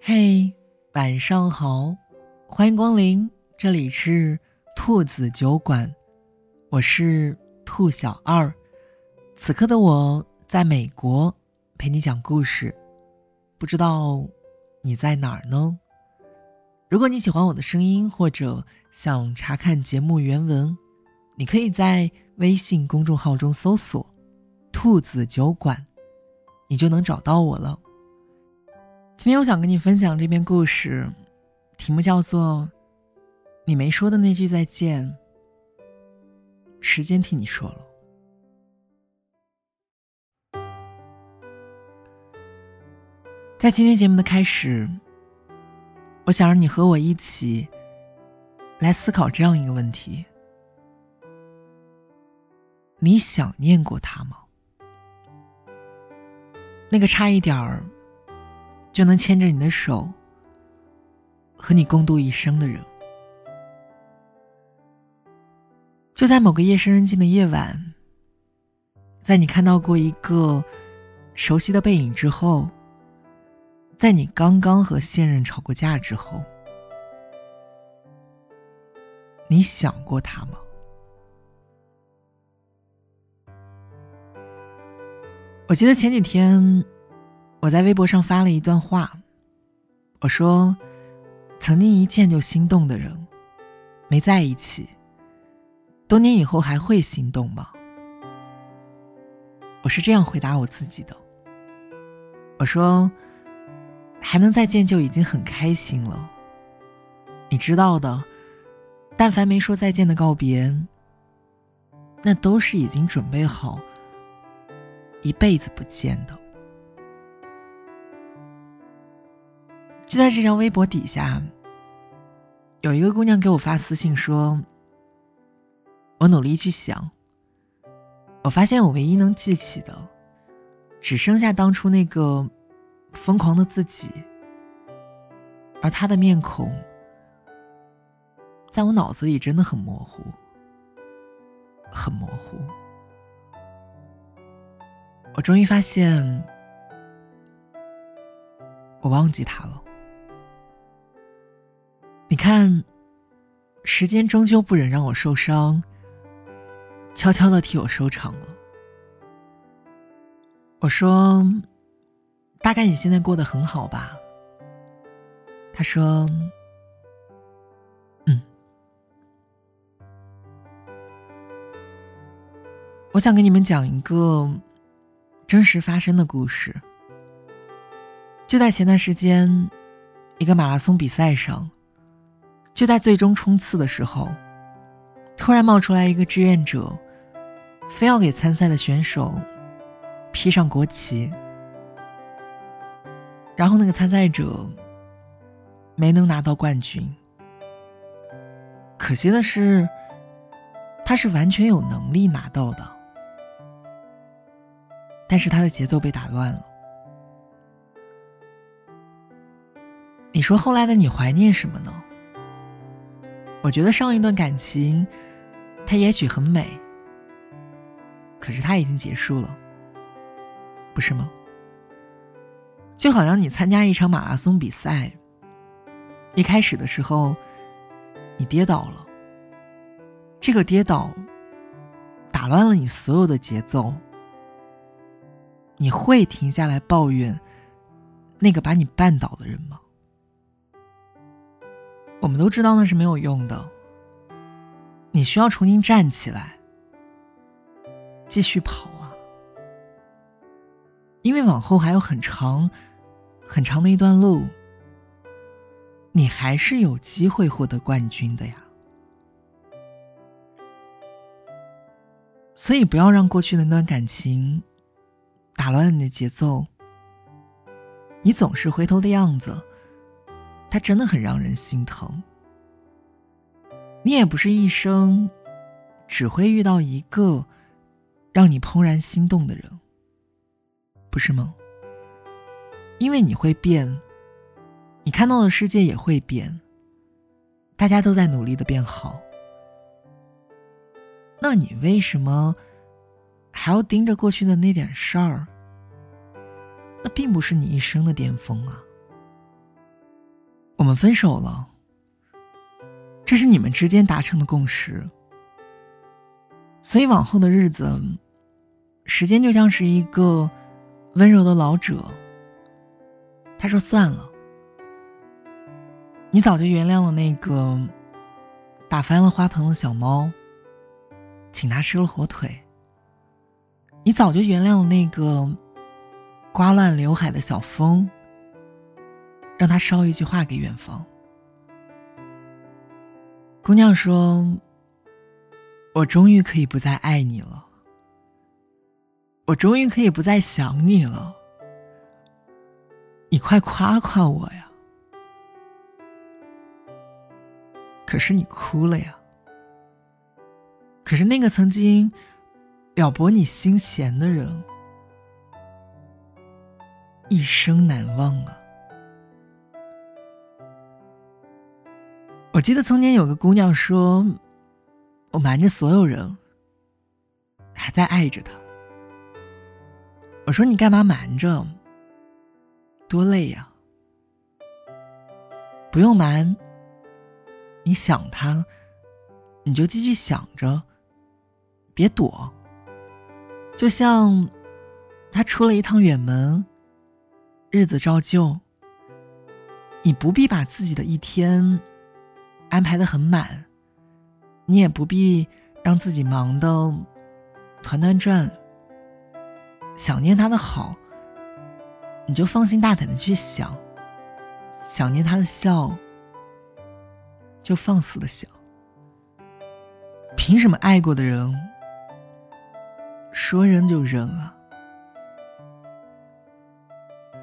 嘿，晚上好，欢迎光临，这里是兔子酒馆，我是兔小二。此刻的我在美国陪你讲故事，不知道你在哪儿呢？如果你喜欢我的声音，或者想查看节目原文，你可以在微信公众号中搜索“兔子酒馆”，你就能找到我了。今天我想跟你分享这篇故事，题目叫做“你没说的那句再见，时间替你说了”。在今天节目的开始。我想让你和我一起来思考这样一个问题：你想念过他吗？那个差一点儿就能牵着你的手和你共度一生的人，就在某个夜深人静的夜晚，在你看到过一个熟悉的背影之后。在你刚刚和现任吵过架之后，你想过他吗？我记得前几天我在微博上发了一段话，我说：“曾经一见就心动的人，没在一起，多年以后还会心动吗？”我是这样回答我自己的。我说。还能再见就已经很开心了。你知道的，但凡没说再见的告别，那都是已经准备好一辈子不见的。就在这条微博底下，有一个姑娘给我发私信说：“我努力去想，我发现我唯一能记起的，只剩下当初那个。”疯狂的自己，而他的面孔，在我脑子里真的很模糊，很模糊。我终于发现，我忘记他了。你看，时间终究不忍让我受伤，悄悄的替我收场了。我说。大概你现在过得很好吧？他说：“嗯。”我想跟你们讲一个真实发生的故事。就在前段时间，一个马拉松比赛上，就在最终冲刺的时候，突然冒出来一个志愿者，非要给参赛的选手披上国旗。然后那个参赛者没能拿到冠军，可惜的是，他是完全有能力拿到的，但是他的节奏被打乱了。你说后来的你怀念什么呢？我觉得上一段感情，它也许很美，可是它已经结束了，不是吗？就好像你参加一场马拉松比赛，一开始的时候，你跌倒了。这个跌倒打乱了你所有的节奏。你会停下来抱怨那个把你绊倒的人吗？我们都知道那是没有用的。你需要重新站起来，继续跑啊，因为往后还有很长。很长的一段路，你还是有机会获得冠军的呀。所以不要让过去的那段感情打乱你的节奏。你总是回头的样子，他真的很让人心疼。你也不是一生只会遇到一个让你怦然心动的人，不是吗？因为你会变，你看到的世界也会变。大家都在努力的变好，那你为什么还要盯着过去的那点事儿？那并不是你一生的巅峰啊。我们分手了，这是你们之间达成的共识。所以往后的日子，时间就像是一个温柔的老者。他说：“算了，你早就原谅了那个打翻了花盆的小猫，请他吃了火腿。你早就原谅了那个刮乱刘海的小风，让他捎一句话给远方。”姑娘说。我终于可以不再爱你了，我终于可以不再想你了。你快夸夸我呀！可是你哭了呀。可是那个曾经撩拨你心弦的人，一生难忘啊！我记得从前有个姑娘说。我瞒着所有人，还在爱着他。我说你干嘛瞒着？多累呀！不用瞒。你想他，你就继续想着，别躲。就像他出了一趟远门，日子照旧。你不必把自己的一天安排的很满。你也不必让自己忙得团团转。想念他的好，你就放心大胆的去想；想念他的笑，就放肆的想。凭什么爱过的人说扔就扔啊？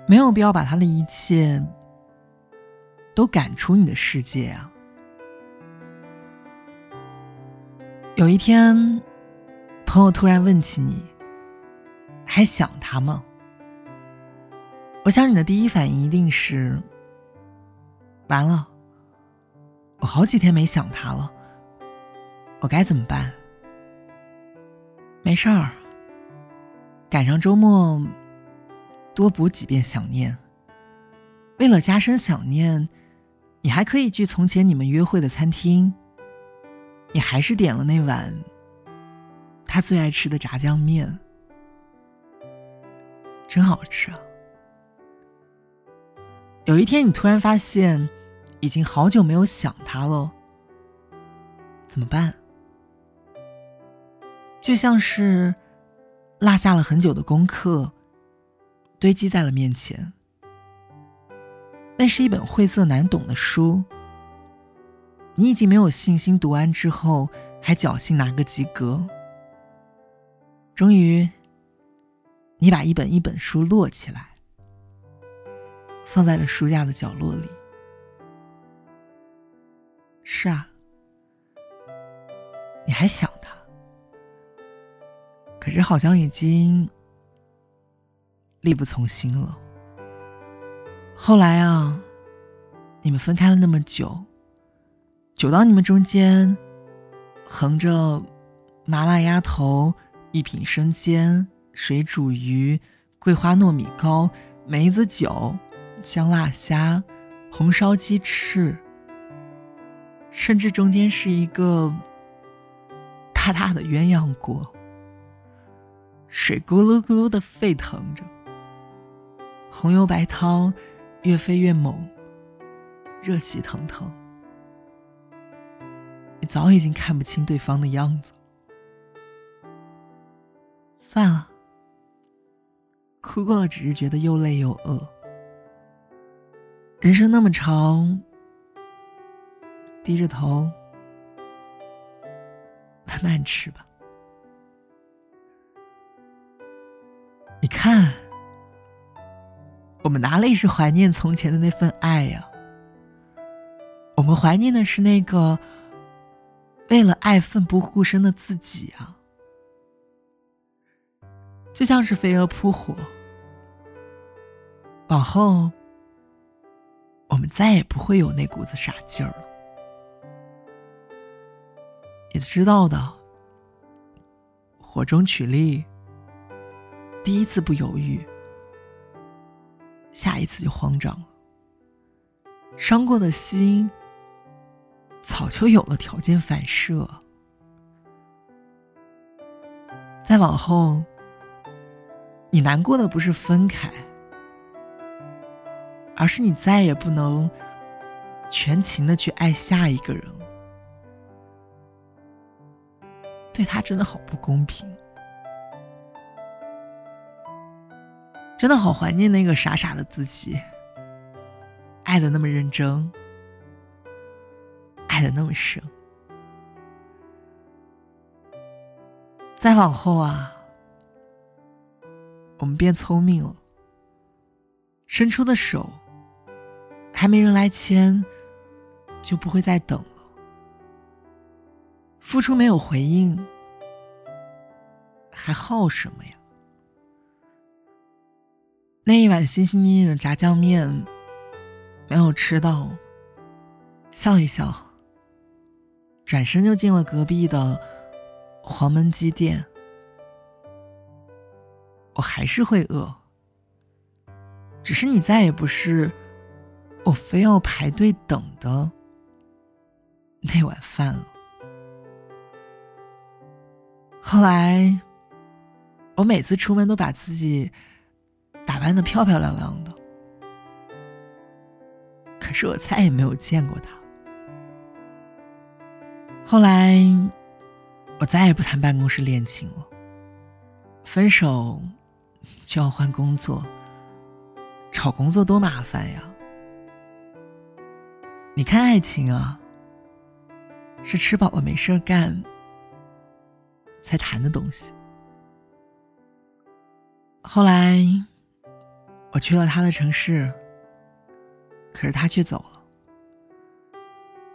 没有必要把他的一切都赶出你的世界啊！有一天，朋友突然问起你，还想他吗？我想你的第一反应一定是：完了，我好几天没想他了，我该怎么办？没事儿，赶上周末，多补几遍想念。为了加深想念，你还可以去从前你们约会的餐厅。你还是点了那碗他最爱吃的炸酱面，真好吃啊！有一天，你突然发现，已经好久没有想他了，怎么办？就像是落下了很久的功课，堆积在了面前。那是一本晦涩难懂的书。你已经没有信心读完之后还侥幸拿个及格。终于，你把一本一本书摞起来，放在了书架的角落里。是啊，你还想他，可是好像已经力不从心了。后来啊，你们分开了那么久。久到你们中间，横着麻辣鸭头、一品生煎、水煮鱼、桂花糯米糕、梅子酒、香辣虾、红烧鸡翅，甚至中间是一个大大的鸳鸯锅，水咕噜咕噜的沸腾着，红油白汤越飞越猛，热气腾腾。你早已经看不清对方的样子，算了，哭过了只是觉得又累又饿。人生那么长，低着头，慢慢吃吧。你看，我们哪里是怀念从前的那份爱呀？我们怀念的是那个。为了爱奋不顾身的自己啊，就像是飞蛾扑火。往后，我们再也不会有那股子傻劲儿了。你知道的，火中取栗，第一次不犹豫，下一次就慌张了。伤过的心，早就有了条件反射。再往后，你难过的不是分开，而是你再也不能全情的去爱下一个人。对他真的好不公平，真的好怀念那个傻傻的自己，爱的那么认真，爱的那么深。再往后啊，我们变聪明了，伸出的手还没人来牵，就不会再等了。付出没有回应，还耗什么呀？那一碗心心念念的炸酱面没有吃到，笑一笑，转身就进了隔壁的。黄焖鸡店，我还是会饿，只是你再也不是我非要排队等的那碗饭了。后来，我每次出门都把自己打扮的漂漂亮亮的，可是我再也没有见过他。后来。我再也不谈办公室恋情了。分手就要换工作，找工作多麻烦呀！你看爱情啊，是吃饱了没事干才谈的东西。后来我去了他的城市，可是他却走了。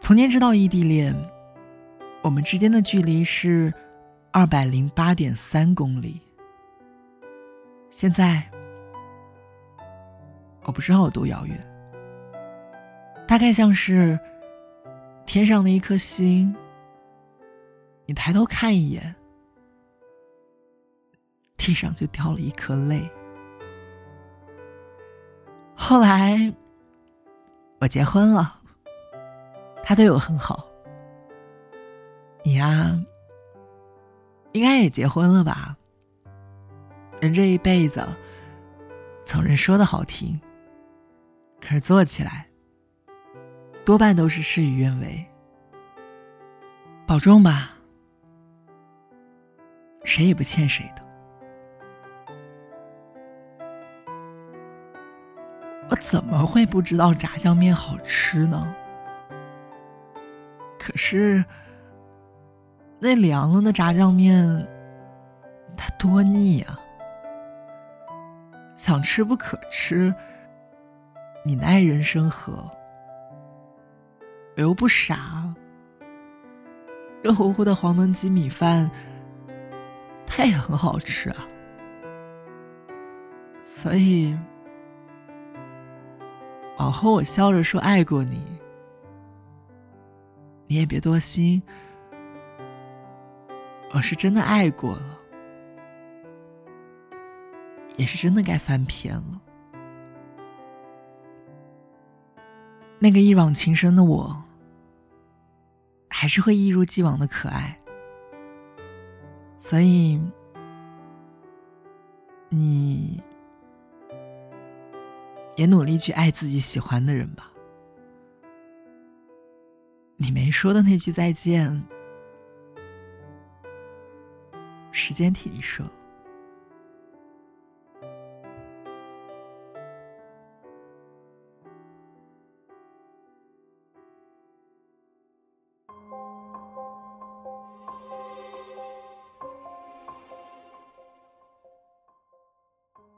从前知道异地恋。我们之间的距离是二百零八点三公里。现在我不知道有多遥远，大概像是天上的一颗星，你抬头看一眼，地上就掉了一颗泪。后来我结婚了，他对我很好。你呀，应该也结婚了吧？人这一辈子，总人说的好听，可是做起来，多半都是事与愿违。保重吧，谁也不欠谁的。我怎么会不知道炸酱面好吃呢？可是。那凉了的炸酱面，它多腻呀！想吃不可吃，你奈人生何？我又不傻，热乎乎的黄焖鸡米饭，它也很好吃啊。所以，往后我笑着说爱过你，你也别多心。我是真的爱过了，也是真的该翻篇了。那个一往情深的我，还是会一如既往的可爱。所以，你也努力去爱自己喜欢的人吧。你没说的那句再见。时间替你说。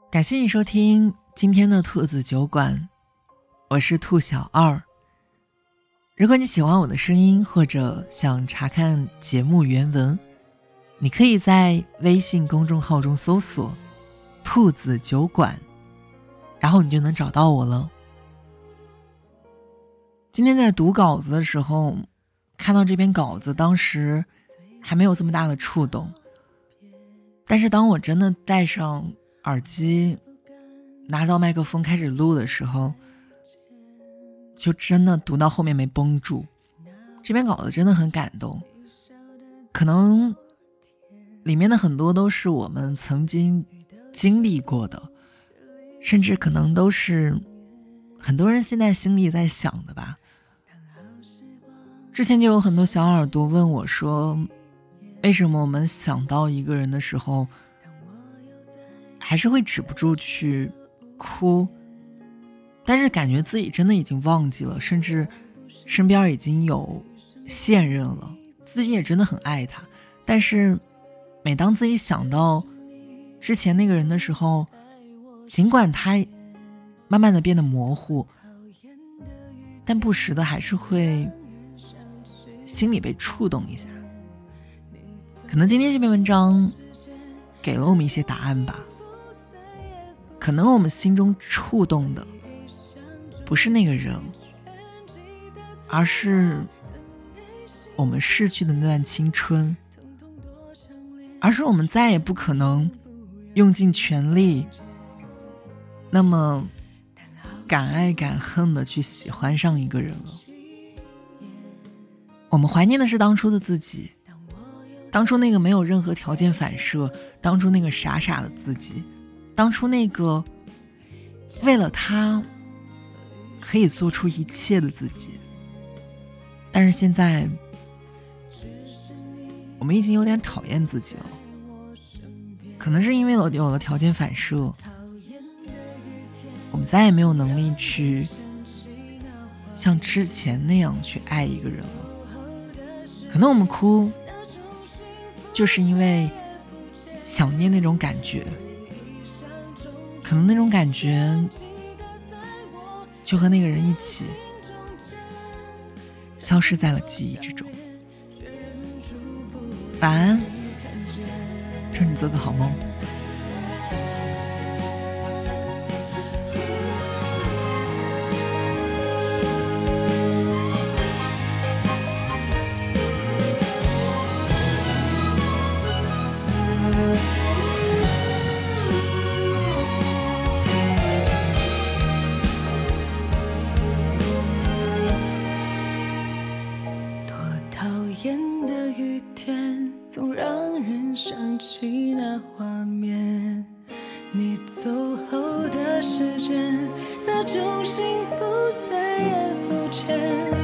感谢你收听今天的兔子酒馆，我是兔小二。如果你喜欢我的声音，或者想查看节目原文。你可以在微信公众号中搜索“兔子酒馆”，然后你就能找到我了。今天在读稿子的时候，看到这篇稿子，当时还没有这么大的触动。但是当我真的戴上耳机，拿到麦克风开始录的时候，就真的读到后面没绷住。这篇稿子真的很感动，可能里面的很多都是我们曾经经历过的，甚至可能都是很多人现在心里在想的吧。之前就有很多小耳朵问我说：“为什么我们想到一个人的时候，还是会止不住去？”哭，但是感觉自己真的已经忘记了，甚至身边已经有现任了，自己也真的很爱他。但是每当自己想到之前那个人的时候，尽管他慢慢的变得模糊，但不时的还是会心里被触动一下。可能今天这篇文章给了我们一些答案吧。可能我们心中触动的不是那个人，而是我们逝去的那段青春，而是我们再也不可能用尽全力，那么敢爱敢恨的去喜欢上一个人了。我们怀念的是当初的自己，当初那个没有任何条件反射，当初那个傻傻的自己。当初那个为了他可以做出一切的自己，但是现在我们已经有点讨厌自己了。可能是因为有有了条件反射，我们再也没有能力去像之前那样去爱一个人了。可能我们哭，就是因为想念那种感觉。可能那种感觉，就和那个人一起，消失在了记忆之中。晚安，祝你做个好梦。面，你走后的时间，那种幸福再也不见。